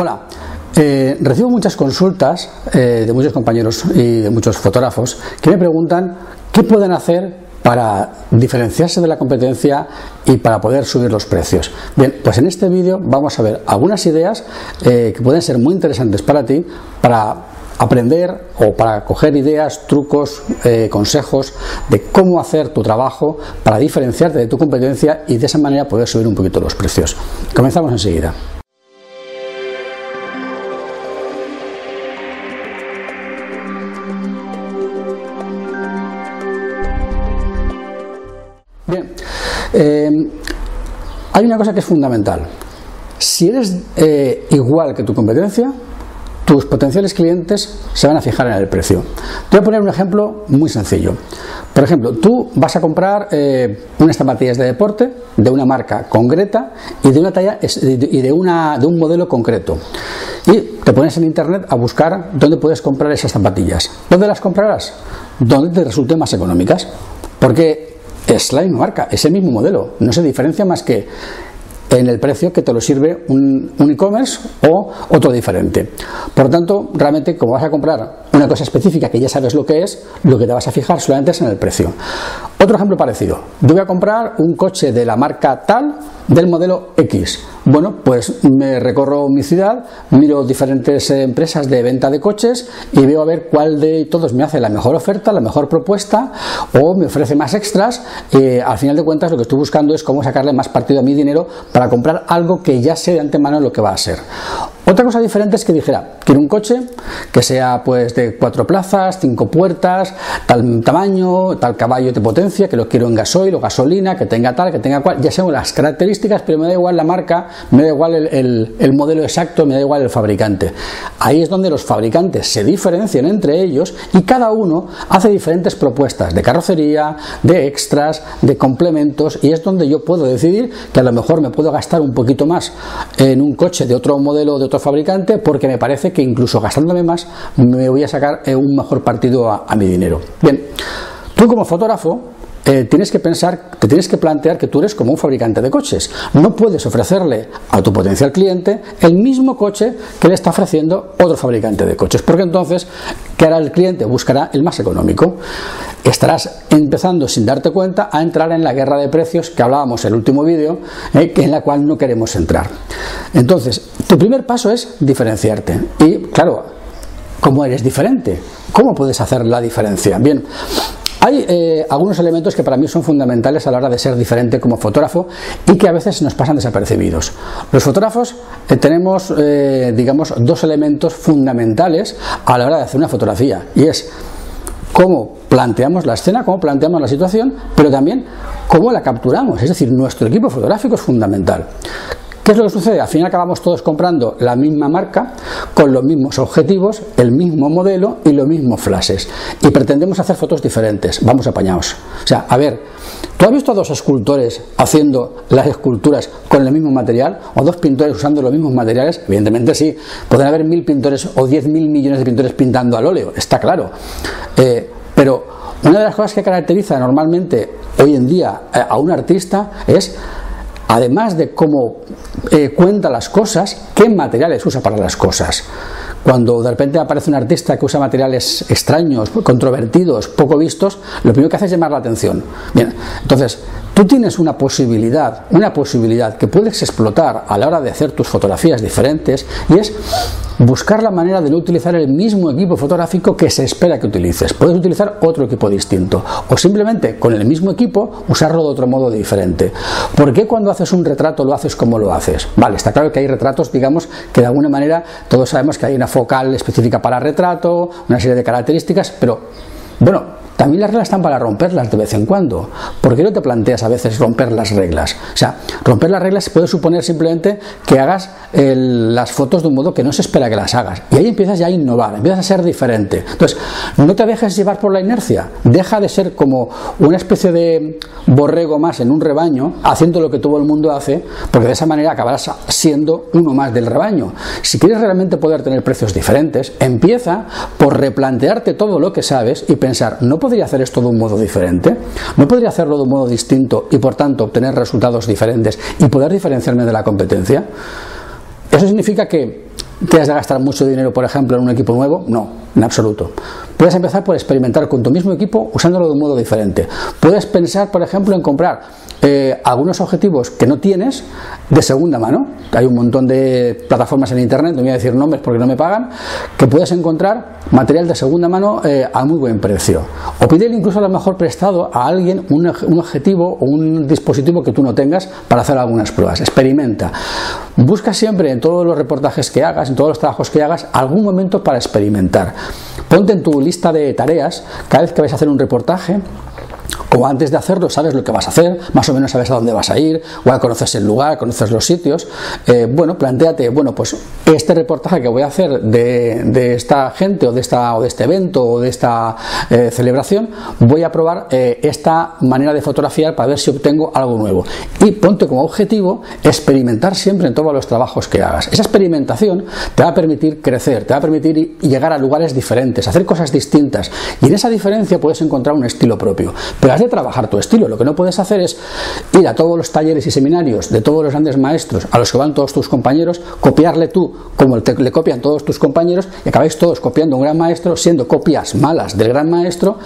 Hola, eh, recibo muchas consultas eh, de muchos compañeros y de muchos fotógrafos que me preguntan qué pueden hacer para diferenciarse de la competencia y para poder subir los precios. Bien, pues en este vídeo vamos a ver algunas ideas eh, que pueden ser muy interesantes para ti para aprender o para coger ideas, trucos, consejos de cómo hacer tu trabajo para diferenciarte de tu competencia y de esa manera poder subir un poquito los precios. Comenzamos enseguida. Eh, hay una cosa que es fundamental. Si eres eh, igual que tu competencia, tus potenciales clientes se van a fijar en el precio. Te voy a poner un ejemplo muy sencillo. Por ejemplo, tú vas a comprar eh, unas zapatillas de deporte de una marca concreta y de una talla y de, una, un modelo concreto. Y te pones en internet a buscar dónde puedes comprar esas zapatillas. ¿Dónde las comprarás? Donde te resulten más económicas. Porque es la misma marca, es el mismo modelo, no se diferencia más que en el precio que te lo sirve un, e-commerce o otro diferente. Por lo tanto, realmente como vas a comprar una cosa específica que ya sabes lo que es, lo que te vas a fijar solamente es en el precio. Otro ejemplo parecido, yo voy a comprar un coche de la marca tal del modelo X. Bueno, pues me recorro mi ciudad, miro diferentes empresas de venta de coches y veo a ver cuál de todos me hace la mejor oferta, la mejor propuesta o me ofrece más extras. y al final de cuentas, lo que estoy buscando es cómo sacarle más partido a mi dinero para comprar algo que ya sé de antemano lo que va a ser. Otra cosa diferente es que dijera, quiero un coche que sea pues de cuatro plazas, cinco puertas, tal tamaño, tal caballo de potencia, que lo quiero en gasoil o gasolina, que tenga tal, que tenga cual, ya sean las características, pero me da igual la marca, me da igual el, el modelo exacto, me da igual el fabricante. Ahí es donde los fabricantes se diferencian entre ellos y cada uno hace diferentes propuestas de carrocería, de extras, de complementos y es donde yo puedo decidir que a lo mejor me puedo gastar un poquito más en un coche de otro modelo de otro fabricante porque me parece que incluso gastándome más me voy a sacar eh, un mejor partido a, mi dinero. Bien, tú como fotógrafo eh, tienes que pensar, te tienes que plantear que tú eres como un fabricante de coches. No puedes ofrecerle a tu potencial cliente el mismo coche que le está ofreciendo otro fabricante de coches, porque entonces, ¿qué hará el cliente? Buscará el más económico. Estarás empezando sin darte cuenta a entrar en la guerra de precios que hablábamos en el último vídeo, eh, en la cual no queremos entrar. Entonces, tu primer paso es diferenciarte. Y claro, ¿cómo eres diferente? ¿Cómo puedes hacer la diferencia? Bien, hay eh, algunos elementos que para mí son fundamentales a la hora de ser diferente como fotógrafo y que a veces nos pasan desapercibidos. Los fotógrafos eh, tenemos, eh, digamos, dos elementos fundamentales a la hora de hacer una fotografía y es cómo planteamos la escena, cómo planteamos la situación, pero también cómo la capturamos. Es decir, nuestro equipo fotográfico es fundamental. ¿Qué es lo que sucede? Al final acabamos todos comprando la misma marca, con los mismos objetivos, el mismo modelo y los mismos flashes. Y pretendemos hacer fotos diferentes. Vamos apañados. O sea, a ver, ¿tú has visto a dos escultores haciendo las esculturas con el mismo material? ¿O dos pintores usando los mismos materiales? Evidentemente sí. Pueden haber mil pintores o diez mil millones de pintores pintando al óleo, está claro. Eh, pero una de las cosas que caracteriza normalmente hoy en día eh, a un artista es además de cómo eh, cuenta las cosas, qué materiales usa para las cosas. Cuando de repente aparece un artista que usa materiales extraños, controvertidos, poco vistos, lo primero que hace es llamar la atención. Bien, entonces, tú tienes una posibilidad, una posibilidad que puedes explotar a la hora de hacer tus fotografías diferentes y es buscar la manera de no utilizar el mismo equipo fotográfico que se espera que utilices. Puedes utilizar otro equipo distinto o simplemente con el mismo equipo usarlo de otro modo diferente. ¿Por qué cuando haces un retrato lo haces como lo haces? Vale, está claro que hay retratos, digamos, que de alguna manera todos sabemos que hay una focal específica para retrato, una serie de características, pero bueno, también las reglas están para romperlas de vez en cuando. ¿Por qué no te planteas a veces romper las reglas? O sea, romper las reglas puede suponer simplemente que hagas las fotos de un modo que no se espera que las hagas. Y ahí empiezas ya a innovar, empiezas a ser diferente. Entonces, no te dejes llevar por la inercia. Deja de ser como una especie de borrego más en un rebaño, haciendo lo que todo el mundo hace, porque de esa manera acabarás siendo uno más del rebaño. Si quieres realmente poder tener precios diferentes, empieza por replantearte todo lo que sabes y pensar, no puedo podría hacer esto de un modo diferente? ¿No podría hacerlo de un modo distinto y por tanto obtener resultados diferentes y poder diferenciarme de la competencia? Eso significa que ¿Tienes de gastar mucho dinero, por ejemplo, en un equipo nuevo? No, en absoluto. Puedes empezar por experimentar con tu mismo equipo usándolo de un modo diferente. Puedes pensar, por ejemplo, en comprar eh, algunos objetivos que no tienes de segunda mano. Hay un montón de plataformas en internet, no voy a decir nombres porque no me pagan, que puedes encontrar material de segunda mano eh, a muy buen precio. O pídele incluso a lo mejor prestado a alguien un objetivo o un dispositivo que tú no tengas para hacer algunas pruebas. Experimenta. Busca siempre en todos los reportajes que hagas, en todos los trabajos que hagas, algún momento para experimentar. Ponte en tu lista de tareas, cada vez que vais a hacer un reportaje, o antes de hacerlo sabes lo que vas a hacer, más o menos sabes a dónde vas a ir, o conoces el lugar, conoces los sitios, eh, bueno, planteate, bueno, pues este reportaje que voy a hacer de, esta gente o de, esta, o de este evento o de esta eh, celebración, voy a probar eh, esta manera de fotografiar para ver si obtengo algo nuevo. Y ponte como objetivo experimentar siempre en todos los trabajos que hagas. Esa experimentación te va a permitir crecer, te va a permitir llegar a lugares diferentes, hacer cosas distintas, y en esa diferencia puedes encontrar un estilo propio. Pero de trabajar tu estilo. Lo que no puedes hacer es ir a todos los talleres y seminarios de todos los grandes maestros a los que van todos tus compañeros, copiarle tú como le copian todos tus compañeros y acabáis todos copiando un gran maestro, siendo copias malas del gran maestro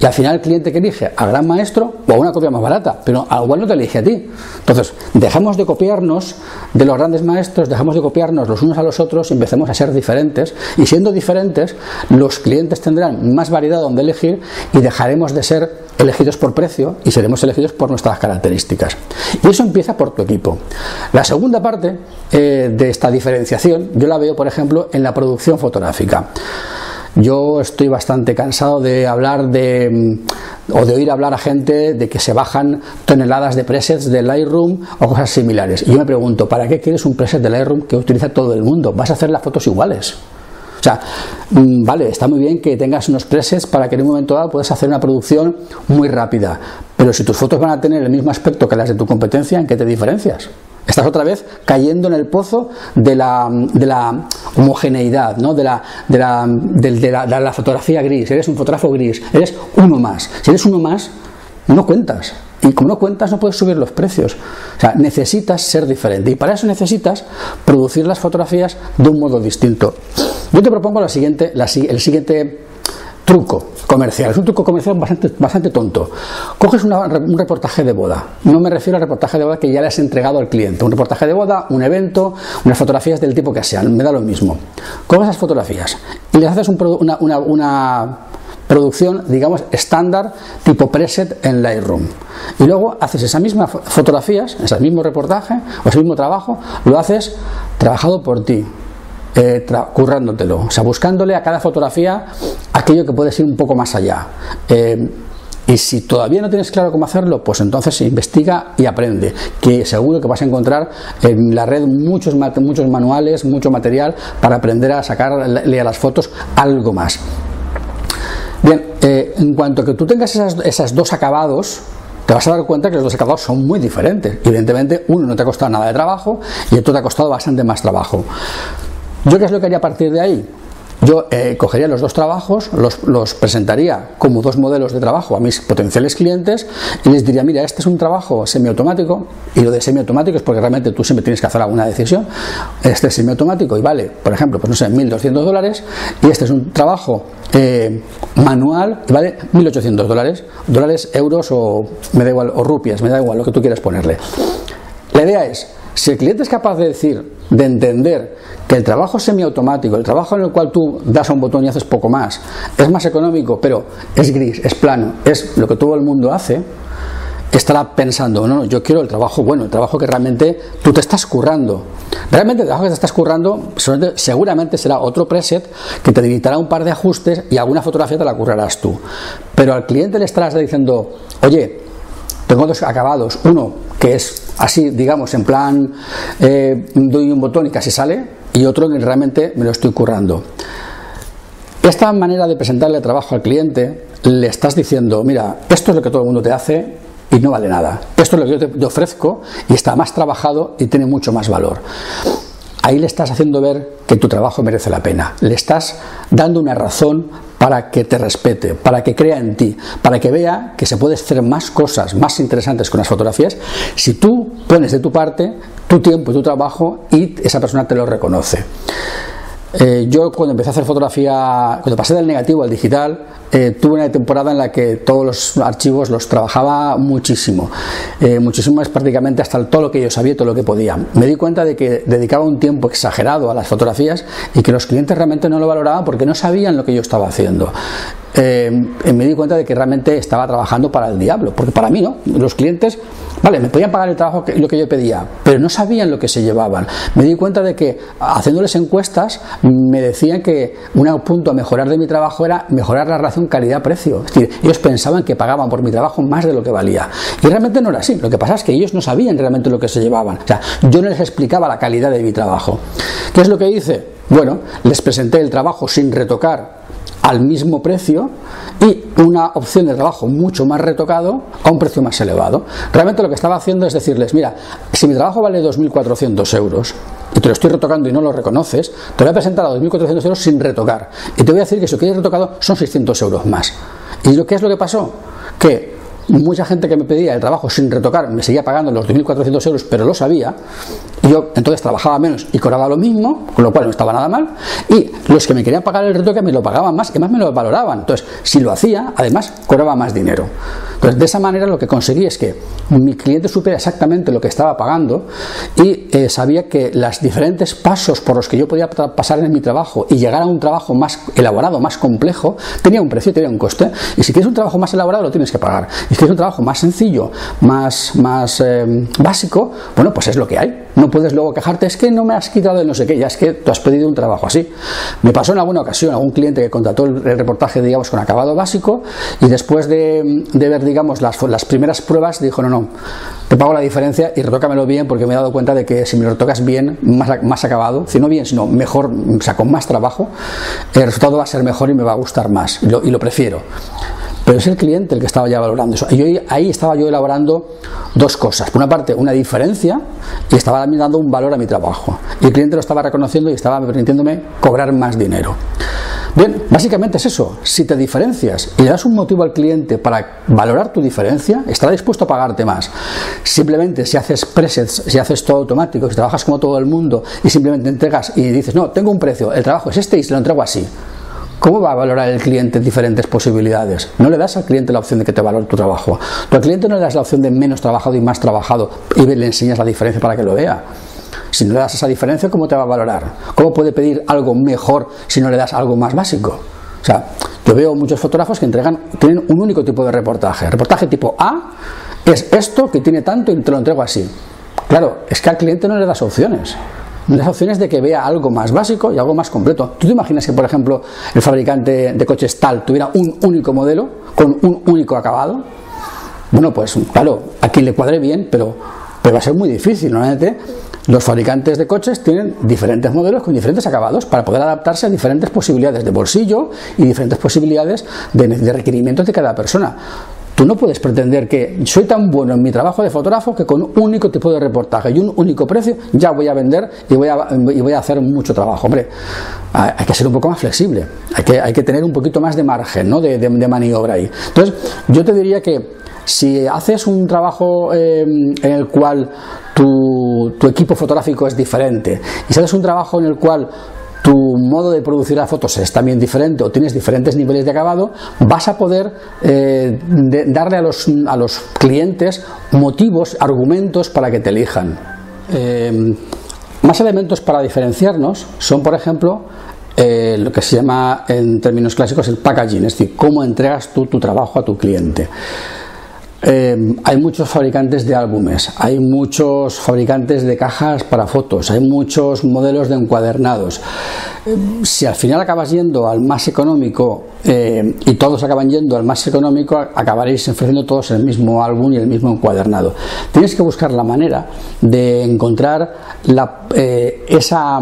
y al final el cliente que elige al gran maestro o a una copia más barata, pero al igual no te elige a ti. Entonces, dejamos de copiarnos de los grandes maestros, dejamos de copiarnos los unos a los otros y empecemos a ser diferentes. Y siendo diferentes, los clientes tendrán más variedad donde elegir y dejaremos de ser elegidos por precio y seremos elegidos por nuestras características. Y eso empieza por tu equipo. La segunda parte eh, de esta diferenciación yo la veo, por ejemplo, en la producción fotográfica. Yo estoy bastante cansado de hablar de mm, o de oír hablar a gente de que se bajan toneladas de presets de Lightroom o cosas similares. Y yo me pregunto, ¿para qué quieres un preset de Lightroom que utiliza todo el mundo? Vas a hacer las fotos iguales. O sea, mm, vale, está muy bien que tengas unos presets para que en un momento dado puedas hacer una producción muy rápida, pero si tus fotos van a tener el mismo aspecto que las de tu competencia, ¿en qué te diferencias? Estás otra vez cayendo en el pozo de la, de la homogeneidad, ¿no? de, la, de, la, de, la, de la fotografía gris. Eres un fotógrafo gris, eres uno más. Si eres uno más, no cuentas. Y como no cuentas, no puedes subir los precios. O sea, necesitas ser diferente. Y para eso necesitas producir las fotografías de un modo distinto. Yo te propongo la siguiente, el siguiente truco comercial. Es un truco comercial bastante, tonto. Coges un reportaje de boda. No me refiero al reportaje de boda que ya le has entregado al cliente. Un reportaje de boda, un evento, unas fotografías del tipo que sean. Me da lo mismo. Coges esas fotografías y les haces una, una producción, digamos, estándar tipo preset en Lightroom. Y luego haces esas mismas fotografías, ese mismo reportaje o ese mismo trabajo, lo haces trabajado por ti, eh, currándotelo, o sea, buscándole a cada fotografía aquello que puede ser un poco más allá. Eh, y si todavía no tienes claro cómo hacerlo, pues entonces investiga y aprende, que seguro que vas a encontrar en la red muchos, muchos manuales, mucho material para aprender a sacarle a las fotos algo más. Bien, eh, en cuanto a que tú tengas esos dos acabados, te vas a dar cuenta que los dos acabados son muy diferentes. Evidentemente, uno no te ha costado nada de trabajo y otro te ha costado bastante más trabajo. ¿Yo qué es lo que haría a partir de ahí? Yo eh, cogería los dos trabajos, los, presentaría como dos modelos de trabajo a mis potenciales clientes y les diría, mira, este es un trabajo semiautomático y lo de semiautomático es porque realmente tú siempre tienes que hacer alguna decisión. Este es semiautomático y vale, por ejemplo, pues no sé, 1.200 dólares y este es un trabajo eh, manual y vale 1.800 dólares, dólares, euros o me da igual, o rupias, me da igual lo que tú quieras ponerle. La idea es, si el cliente es capaz de decir, de entender que el trabajo semiautomático, el trabajo en el cual tú das a un botón y haces poco más, es más económico, pero es gris, es plano, es lo que todo el mundo hace, estará pensando, no, no, yo quiero el trabajo bueno, el trabajo que realmente tú te estás currando. Realmente el trabajo que te estás currando seguramente será otro preset que te limitará un par de ajustes y alguna fotografía te la currarás tú. Pero al cliente le estarás diciendo, oye, tengo dos acabados, uno que es así, digamos, en plan, eh, doy un botón y casi sale, y otro que realmente me lo estoy currando. Esta manera de presentarle trabajo al cliente, le estás diciendo, mira, esto es lo que todo el mundo te hace y no vale nada. Esto es lo que yo te ofrezco y está más trabajado y tiene mucho más valor. Ahí le estás haciendo ver que tu trabajo merece la pena. Le estás dando una razón para que te respete, para que crea en ti, para que vea que se puede hacer más cosas más interesantes con las fotografías si tú pones de tu parte tu tiempo y tu trabajo y esa persona te lo reconoce. Eh, yo cuando empecé a hacer fotografía, cuando pasé del negativo al digital, eh, tuve una temporada en la que todos los archivos los trabajaba muchísimo. Eh, muchísimo es prácticamente hasta todo lo que yo sabía, todo lo que podía. Me di cuenta de que dedicaba un tiempo exagerado a las fotografías y que los clientes realmente no lo valoraban porque no sabían lo que yo estaba haciendo. me di cuenta de que realmente estaba trabajando para el diablo, porque para mí no. Los clientes Vale, me podían pagar el trabajo que, lo que yo pedía, pero no sabían lo que se llevaban. Me di cuenta de que haciéndoles encuestas me decían que un punto a mejorar de mi trabajo era mejorar la relación calidad-precio. Es decir, ellos pensaban que pagaban por mi trabajo más de lo que valía. Y realmente no era así. Lo que pasa es que ellos no sabían realmente lo que se llevaban. O sea, yo no les explicaba la calidad de mi trabajo. ¿Qué es lo que hice? Bueno, les presenté el trabajo sin retocar al mismo precio y una opción de trabajo mucho más retocado a un precio más elevado. Realmente lo que estaba haciendo es decirles, mira, si mi trabajo vale 2.400 euros y te lo estoy retocando y no lo reconoces, te voy a presentar a 2.400 euros sin retocar. Y te voy a decir que si lo quieres retocado son 600 euros más. ¿Y lo que es lo que pasó? Que mucha gente que me pedía el trabajo sin retocar me seguía pagando los 2.400 euros, pero lo sabía. Yo entonces trabajaba menos y cobraba lo mismo, con lo cual no estaba nada mal. Y los que me querían pagar el retoque me lo pagaban más y más me lo valoraban. Entonces, si lo hacía, además cobraba más dinero. Entonces, de esa manera lo que conseguí es que mi cliente supiera exactamente lo que estaba pagando y eh, sabía que los diferentes pasos por los que yo podía pasar en mi trabajo y llegar a un trabajo más elaborado, más complejo, tenía un precio, tenía un coste. Y si quieres un trabajo más elaborado, lo tienes que pagar. Si quieres un trabajo más sencillo, más, más eh, básico, bueno, pues es lo que hay. No puedes luego quejarte, es que no me has quitado de no sé qué, ya es que tú has pedido un trabajo así. Me pasó en alguna ocasión algún cliente que contrató el, reportaje, digamos, con acabado básico y después de, ver, digamos, las, las primeras pruebas, dijo, no, no, te pago la diferencia y retócamelo bien porque me he dado cuenta de que si me lo retocas bien, más, más acabado, si no bien, sino mejor, o sea, con más trabajo, el resultado va a ser mejor y me va a gustar más y lo, y lo prefiero pero es el cliente el que estaba ya valorando eso. Y ahí estaba yo elaborando dos cosas. Por una parte, una diferencia y estaba dando un valor a mi trabajo. Y el cliente lo estaba reconociendo y estaba permitiéndome cobrar más dinero. Bien, básicamente es eso. Si te diferencias y le das un motivo al cliente para valorar tu diferencia, estará dispuesto a pagarte más. Simplemente si haces presets, si haces todo automático, si trabajas como todo el mundo y simplemente entregas y dices, no, tengo un precio, el trabajo es este y se lo entrego así. ¿Cómo va a valorar el cliente diferentes posibilidades? No le das al cliente la opción de que te valore tu trabajo. Tu al cliente no le das la opción de menos trabajado y más trabajado y le enseñas la diferencia para que lo vea. Si no le das esa diferencia, ¿cómo te va a valorar? ¿Cómo puede pedir algo mejor si no le das algo más básico? O sea, yo veo muchos fotógrafos que entregan, tienen un único tipo de reportaje. Reportaje tipo A es esto que tiene tanto y te lo entrego así. Claro, es que al cliente no le das opciones las opciones de que vea algo más básico y algo más completo. ¿Tú te imaginas que, por ejemplo, el fabricante de coches tal tuviera un único modelo con un único acabado? Bueno, pues claro, a quien le cuadre bien, pero, va a ser muy difícil. Normalmente los fabricantes de coches tienen diferentes modelos con diferentes acabados para poder adaptarse a diferentes posibilidades de bolsillo y diferentes posibilidades de, de requerimientos de cada persona. Tú no puedes pretender que soy tan bueno en mi trabajo de fotógrafo que con un único tipo de reportaje y un único precio ya voy a vender y voy a, y voy a hacer mucho trabajo. Hombre, hay que ser un poco más flexible, hay que, hay que tener un poquito más de margen ¿no? de, maniobra ahí. Entonces, yo te diría que si haces un trabajo em, en el cual tu, tu, equipo fotográfico es diferente y si haces un trabajo en el cual tu modo de producir las fotos es también diferente o tienes diferentes niveles de acabado, vas a poder eh, darle a los, a los, clientes motivos, argumentos para que te elijan. Eh, más elementos para diferenciarnos son, por ejemplo, eh, lo que se llama en términos clásicos el packaging, es decir, cómo entregas tú tu trabajo a tu cliente. Eh, hay muchos fabricantes de álbumes, hay muchos fabricantes de cajas para fotos, hay muchos modelos de encuadernados. Eh, si al final acabas yendo al más económico eh, y todos acaban yendo al más económico, acabaréis ofreciendo todos el mismo álbum y el mismo encuadernado. Tienes que buscar la manera de encontrar esa,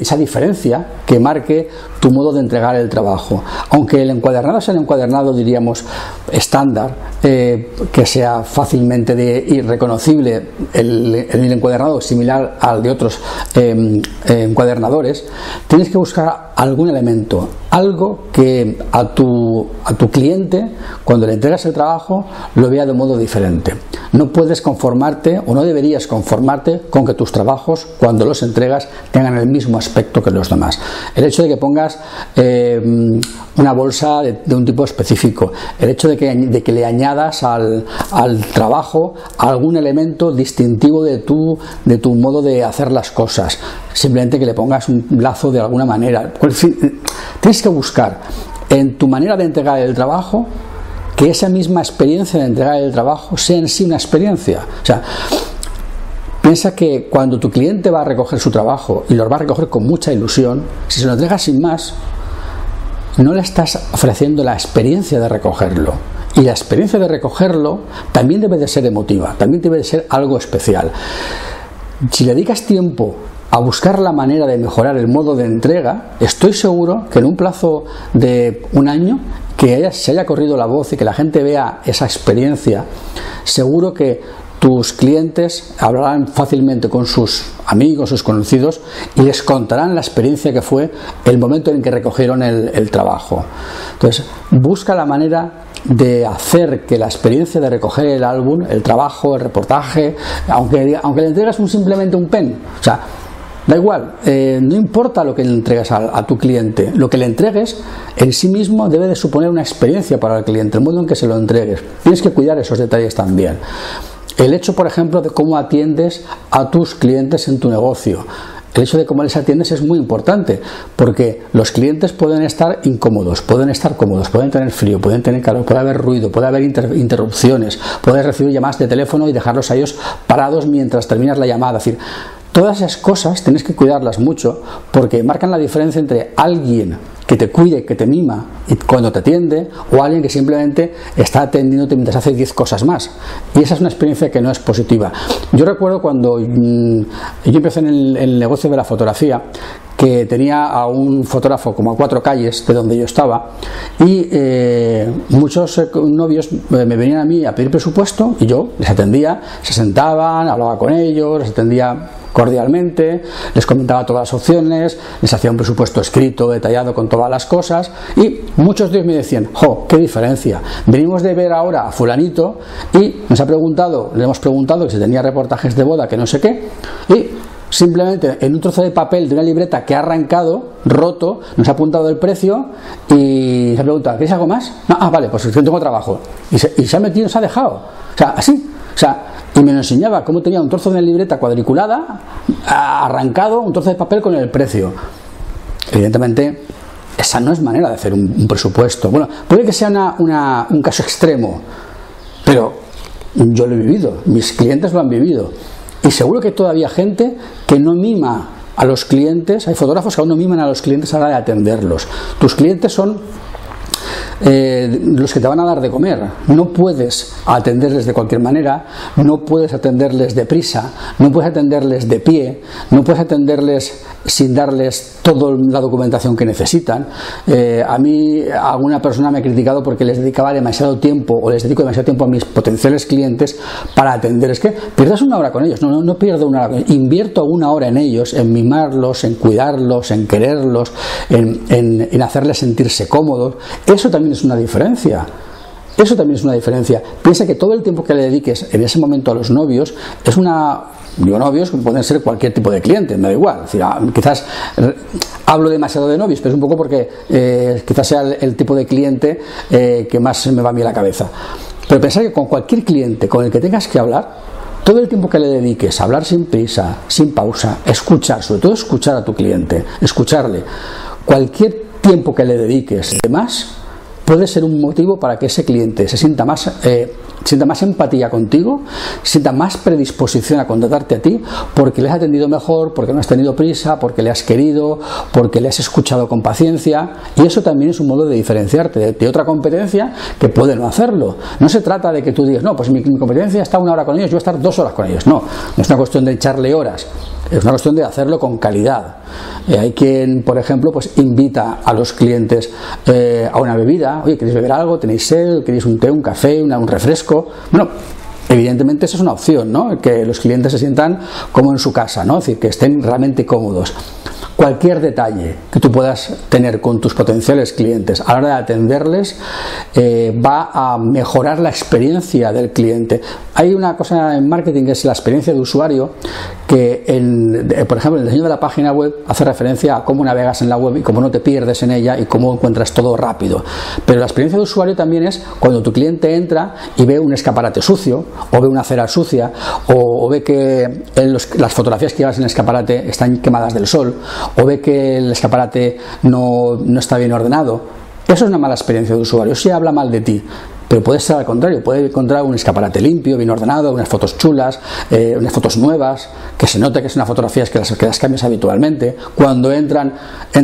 esa diferencia que marque tu modo de entregar el trabajo. Aunque el encuadernado sea el encuadernado, diríamos, estándar, que sea fácilmente de, reconocible el, encuadernado similar al de otros em, encuadernadores, tienes que buscar algún elemento, algo que a tu, a tu cliente, cuando le entregas el trabajo, lo vea de modo diferente. No puedes conformarte o no deberías conformarte con que tus trabajos cuando los entregas tengan el mismo aspecto que los demás. El hecho de que pongas eh, una bolsa de, un tipo específico, el hecho de que, de que le añadas al, trabajo algún elemento distintivo de tu, de tu modo de hacer las cosas, simplemente que le pongas un lazo de alguna manera. Tienes que buscar en tu manera de entregar el trabajo que esa misma experiencia de entregar el trabajo sea en sí una experiencia. O sea, piensa que cuando tu cliente va a recoger su trabajo y lo va a recoger con mucha ilusión, si se lo entregas sin más, no le estás ofreciendo la experiencia de recogerlo. Y la experiencia de recogerlo también debe de ser emotiva, también debe de ser algo especial. Si le dedicas tiempo a buscar la manera de mejorar el modo de entrega, estoy seguro que en un plazo de un año que se haya corrido la voz y que la gente vea esa experiencia, seguro que tus clientes hablarán fácilmente con sus amigos, sus conocidos y les contarán la experiencia que fue el momento en que recogieron el, trabajo. Entonces, busca la manera de hacer que la experiencia de recoger el álbum, el trabajo, el reportaje, aunque, aunque le entregas un, simplemente un pen, o sea, Da igual, eh, no importa lo que le entregues a, tu cliente, lo que le entregues en sí mismo debe de suponer una experiencia para el cliente, el modo en que se lo entregues. Tienes que cuidar esos detalles también. El hecho, por ejemplo, de cómo atiendes a tus clientes en tu negocio. El hecho de cómo les atiendes es muy importante, porque los clientes pueden estar incómodos, pueden estar cómodos, pueden tener frío, pueden tener calor, puede haber ruido, puede haber interrupciones, puedes recibir llamadas de teléfono y dejarlos a ellos parados mientras terminas la llamada. Decir, Todas esas cosas tienes que cuidarlas mucho porque marcan la diferencia entre alguien que te cuide, que te mima y cuando te atiende, o alguien que simplemente está atendiéndote mientras hace 10 cosas más. Y esa es una experiencia que no es positiva. Yo recuerdo cuando mm, yo empecé en el, negocio de la fotografía, que tenía a un fotógrafo como a cuatro calles de donde yo estaba y eh, muchos eh, novios eh, me venían a mí a pedir presupuesto y yo les atendía, se sentaban, hablaba con ellos, les atendía cordialmente, les comentaba todas las opciones, les hacía un presupuesto escrito, detallado con todas las cosas y muchos de ellos me decían, jo, qué diferencia, venimos de ver ahora a fulanito y nos ha preguntado, le hemos preguntado que si tenía reportajes de boda, que no sé qué, y simplemente en un trozo de papel de una libreta que ha arrancado, roto, nos ha apuntado el precio y se ha preguntado, ¿quieres algo más? No, ah, vale, pues tengo trabajo. Y se, y se ha metido, se ha dejado. O sea, así. O sea, y me enseñaba cómo tenía un trozo de libreta cuadriculada, arrancado, un trozo de papel con el precio. Evidentemente, esa no es manera de hacer un, presupuesto. Bueno, puede que sea un caso extremo, pero yo lo he vivido, mis clientes lo han vivido. Y seguro que todavía gente que no mima a los clientes, hay fotógrafos que aún no miman a los clientes a la hora de atenderlos. Tus clientes son eh, los que te van a dar de comer. No puedes atenderles de cualquier manera, no puedes atenderles deprisa, no puedes atenderles de pie, no puedes atenderles sin darles toda la documentación que necesitan. Eh, a mí alguna persona me ha criticado porque les dedicaba demasiado tiempo o les dedico demasiado tiempo a mis potenciales clientes para atender. Es que pierdas una hora con ellos, no, no, pierdo una hora, invierto una hora en ellos, en mimarlos, en cuidarlos, en quererlos, en, en hacerles sentirse cómodos. Eso también es una diferencia. Eso también es una diferencia. Piensa que todo el tiempo que le dediques en ese momento a los novios es una digo novios, pueden ser cualquier tipo de cliente, me da igual. Ah, quizás eh, hablo demasiado de novios, pero es un poco porque eh, quizás sea el, tipo de cliente eh, que más me va a mí a la cabeza. Pero pensar que con cualquier cliente con el que tengas que hablar, todo el tiempo que le dediques a hablar sin prisa, sin pausa, escuchar, sobre todo escuchar a tu cliente, escucharle, cualquier tiempo que le dediques, además, puede ser un motivo para que ese cliente se sienta más, eh, sienta más empatía contigo, sienta más predisposición a contratarte a ti, porque le has atendido mejor, porque no has tenido prisa, porque le has querido, porque le has escuchado con paciencia, y eso también es un modo de diferenciarte de, otra competencia que puede no hacerlo. No se trata de que tú digas, no, pues mi, competencia está una hora con ellos, yo voy a estar dos horas con ellos. No, no es una cuestión de echarle horas, es una cuestión de hacerlo con calidad. Eh, hay quien, por ejemplo, pues invita a los clientes eh, a una bebida, oye, ¿queréis beber algo? ¿Tenéis sed? ¿Queréis un té, un café, un refresco? Bueno, evidentemente eso es una opción, ¿no? Que los clientes se sientan como en su casa, ¿no? Es decir, que estén realmente cómodos. Cualquier detalle que tú puedas tener con tus potenciales clientes a la hora de atenderles eh, va a mejorar la experiencia del cliente. Hay una cosa en marketing que es la experiencia de usuario que, en, por ejemplo, el diseño de la página web hace referencia a cómo navegas en la web y cómo no te pierdes en ella y cómo encuentras todo rápido. Pero la experiencia de usuario también es cuando tu cliente entra y ve un escaparate sucio o ve una acera sucia o, ve que las fotografías que llevas en el escaparate están quemadas del sol o ve que el escaparate no, no está bien ordenado. Eso es una mala experiencia de usuario. Si habla mal de ti, pero puede ser al contrario, puede encontrar un escaparate limpio, bien ordenado, unas fotos chulas, eh, unas fotos nuevas, que se note que es una fotografía que las, que las cambias habitualmente. Cuando entran,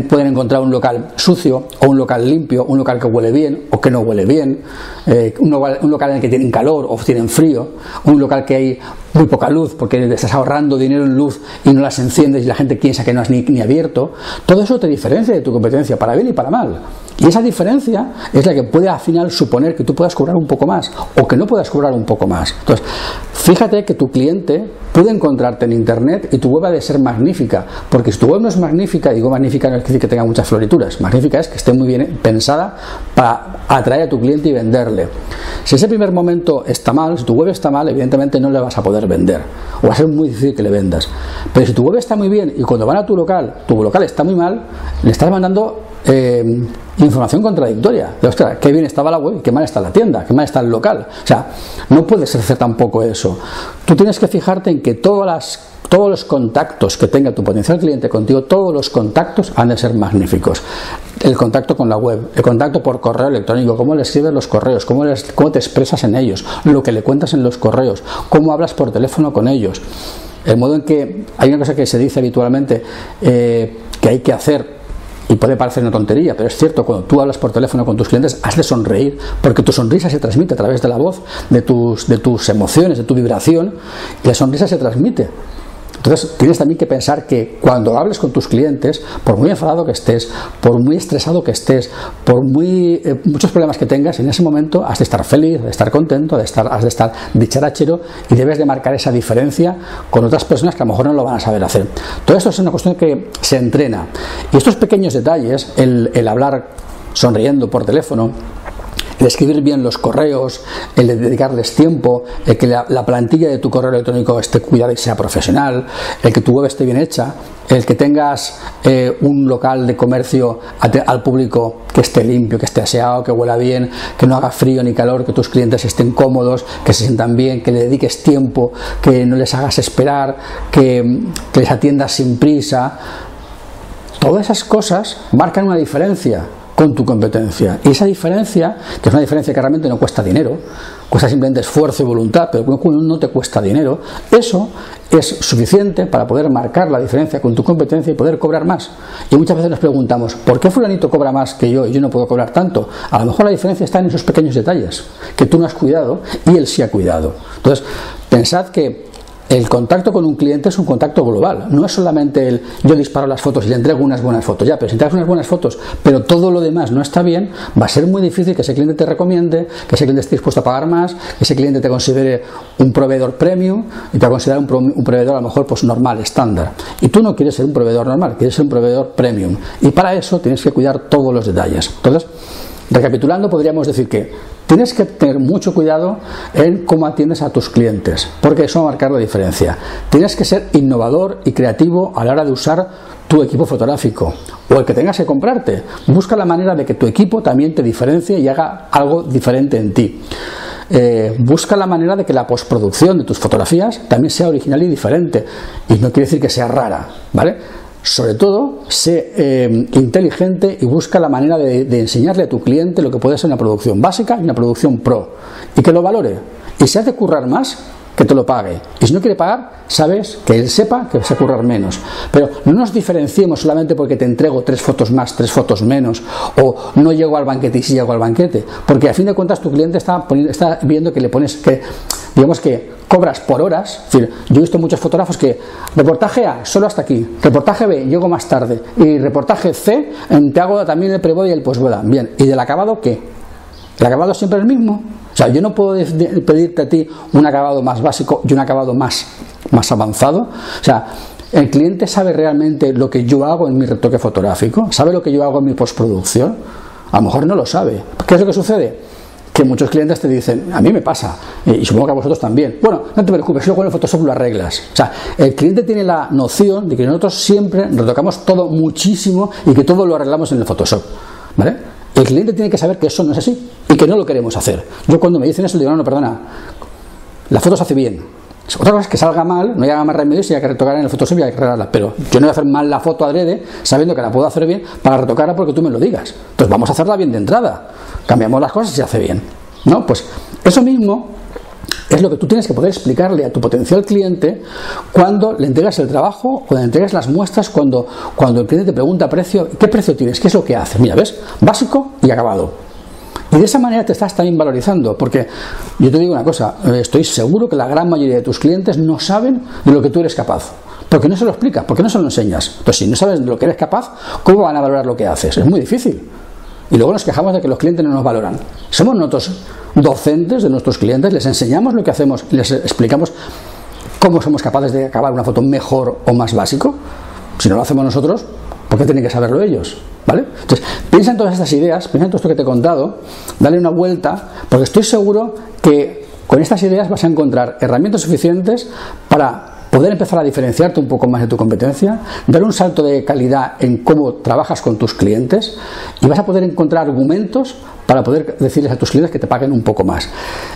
pueden encontrar un local sucio o un local limpio, un local que huele bien o que no huele bien, eh, un, local, en el que tienen calor o tienen frío, un local que hay muy poca luz porque estás ahorrando dinero en luz y no las enciendes y la gente piensa que no has ni, ni abierto. Todo eso te diferencia de tu competencia, para bien y para mal. Y esa diferencia es la que puede al final suponer que tú puedas cobrar un poco más o que no puedas cobrar un poco más. Entonces, fíjate que tu cliente puede encontrarte en Internet y tu web ha de ser magnífica, porque si tu web no es magnífica, digo magnífica no es decir que tenga muchas florituras, magnífica es que esté muy bien pensada para atraer a tu cliente y venderle. Si ese primer momento está mal, si tu web está mal, evidentemente no le vas a poder vender, o va a ser muy difícil que le vendas. Pero si tu web está muy bien y cuando van a tu local, tu local está muy mal, le estás mandando eh, información contradictoria. De, ostras, qué bien estaba la web qué mal está la tienda, qué mal está el local. O sea, no puedes hacer tampoco eso. Tú tienes que fijarte en que todas las, todos los contactos que tenga tu potencial cliente contigo, todos los contactos han de ser magníficos. El contacto con la web, el contacto por correo electrónico, cómo le escribes los correos, cómo, cómo te expresas en ellos, lo que le cuentas en los correos, cómo hablas por teléfono con ellos. El modo en que hay una cosa que se dice habitualmente eh, que hay que hacer y puede parecer una tontería, pero es cierto, cuando tú hablas por teléfono con tus clientes, has de sonreír, porque tu sonrisa se transmite a través de la voz, de tus, de tus emociones, de tu vibración, y la sonrisa se transmite. Entonces tienes también que pensar que cuando hables con tus clientes, por muy enfadado que estés, por muy estresado que estés, por muy, eh, muchos problemas que tengas, en ese momento has de estar feliz, de estar contento, de estar, has de estar dicharachero y debes de marcar esa diferencia con otras personas que a lo mejor no lo van a saber hacer. Todo esto es una cuestión que se entrena. Y estos pequeños detalles, el hablar sonriendo por teléfono, el escribir bien los correos, el dedicarles tiempo, el que la, plantilla de tu correo electrónico esté cuidada y sea profesional, el que tu web esté bien hecha, el que tengas eh, un local de comercio al público que esté limpio, que esté aseado, que huela bien, que no haga frío ni calor, que tus clientes estén cómodos, que se sientan bien, que le dediques tiempo, que no les hagas esperar, que, que les atiendas sin prisa. Todas esas cosas marcan una diferencia con tu competencia. Y esa diferencia, que es una diferencia que realmente no cuesta dinero, cuesta simplemente esfuerzo y voluntad, pero no te cuesta dinero, eso es suficiente para poder marcar la diferencia con tu competencia y poder cobrar más. Y muchas veces nos preguntamos, ¿por qué fulanito cobra más que yo y yo no puedo cobrar tanto? A lo mejor la diferencia está en esos pequeños detalles que tú no has cuidado y él sí ha cuidado. Entonces, pensad que el contacto con un cliente es un contacto global, no es solamente el yo disparo las fotos y le entrego unas buenas fotos, ya, pero si entregas unas buenas fotos, pero todo lo demás no está bien, va a ser muy difícil que ese cliente te recomiende, que ese cliente esté dispuesto a pagar más, que ese cliente te considere un proveedor premium y te va a considerar un, proveedor a lo mejor pues normal, estándar. Y tú no quieres ser un proveedor normal, quieres ser un proveedor premium. Y para eso tienes que cuidar todos los detalles. Entonces, recapitulando, podríamos decir que Tienes que tener mucho cuidado en cómo atiendes a tus clientes, porque eso va a marcar la diferencia. Tienes que ser innovador y creativo a la hora de usar tu equipo fotográfico o el que tengas que comprarte. Busca la manera de que tu equipo también te diferencie y haga algo diferente en ti. Eh, busca la manera de que la postproducción de tus fotografías también sea original y diferente. Y no quiere decir que sea rara, ¿vale? Sobre todo, sé eh, inteligente y busca la manera de, enseñarle a tu cliente lo que puede ser una producción básica y una producción pro. Y que lo valore. Y si hace currar más, que te lo pague. Y si no quiere pagar, sabes que él sepa que vas a currar menos. Pero no nos diferenciemos solamente porque te entrego tres fotos más, tres fotos menos, o no llego al banquete y sí llego al banquete. Porque a fin de cuentas tu cliente está, está viendo que le pones que, digamos que cobras por horas. Es decir, yo he visto muchos fotógrafos que reportaje A, solo hasta aquí, reportaje B, llego más tarde, y reportaje C, te hago también el preboda y el postboda. Bien, ¿y del acabado qué? ¿El acabado siempre es el mismo? O sea, yo no puedo pedirte a ti un acabado más básico y un acabado más, más avanzado. O sea, ¿El cliente sabe realmente lo que yo hago en mi retoque fotográfico? ¿Sabe lo que yo hago en mi postproducción? A lo mejor no lo sabe. ¿Qué es lo que sucede? Que muchos clientes te dicen, a mí me pasa, y supongo que a vosotros también. Bueno, no te preocupes, luego en el Photoshop lo arreglas. O sea, el cliente tiene la noción de que nosotros siempre retocamos todo muchísimo y que todo lo arreglamos en el Photoshop. ¿Vale? El cliente tiene que saber que eso no es así y que no lo queremos hacer. Yo cuando me dicen eso, digo, no, no, perdona, la foto se hace bien, otra cosa es que salga mal, no haya más remedio si hay que retocar en el Photoshop y hay que arreglarla. Pero yo no voy a hacer mal la foto adrede sabiendo que la puedo hacer bien para retocarla porque tú me lo digas. Entonces vamos a hacerla bien de entrada. Cambiamos las cosas y se hace bien. ¿No? Pues eso mismo es lo que tú tienes que poder explicarle a tu potencial cliente cuando le entregas el trabajo, cuando le entregas las muestras, cuando, cuando el cliente te pregunta precio, ¿qué precio tienes? ¿Qué es lo que hace? Mira, ¿ves? Básico y acabado. Y de esa manera te estás también valorizando, porque yo te digo una cosa, eh, estoy seguro que la gran mayoría de tus clientes no saben de lo que tú eres capaz. Porque no se lo explicas, porque no se lo enseñas. Entonces, si no sabes de lo que eres capaz, ¿cómo van a valorar lo que haces? Es muy difícil. Y luego nos quejamos de que los clientes no nos valoran. Somos nosotros docentes de nuestros clientes, les enseñamos lo que hacemos, les explicamos cómo somos capaces de acabar una foto mejor o más básico. Si no lo hacemos nosotros, ¿por qué tienen que saberlo ellos? ¿Vale? Entonces, piensa en todas estas ideas, piensa en todo esto que te he contado, dale una vuelta, porque estoy seguro que con estas ideas vas a encontrar herramientas suficientes para poder empezar a diferenciarte un poco más de tu competencia, dar un salto de calidad en cómo trabajas con tus clientes y vas a poder encontrar argumentos para poder decirles a tus clientes que te paguen un poco más.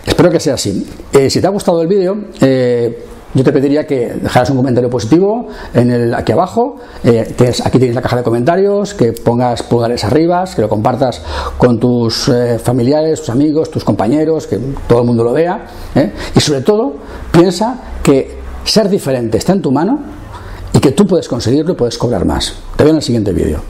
Espero que sea así. Eh, si te ha gustado el vídeo, eh, yo te pediría que dejaras un comentario positivo en el, aquí abajo, eh, aquí tienes la caja de comentarios, que pongas pulgares arriba, que lo compartas con tus eh, familiares, tus amigos, tus compañeros, que todo el mundo lo vea. Y sobre todo, piensa que ser diferente está en tu mano y que tú puedes conseguirlo y puedes cobrar más. Te veo en el siguiente vídeo.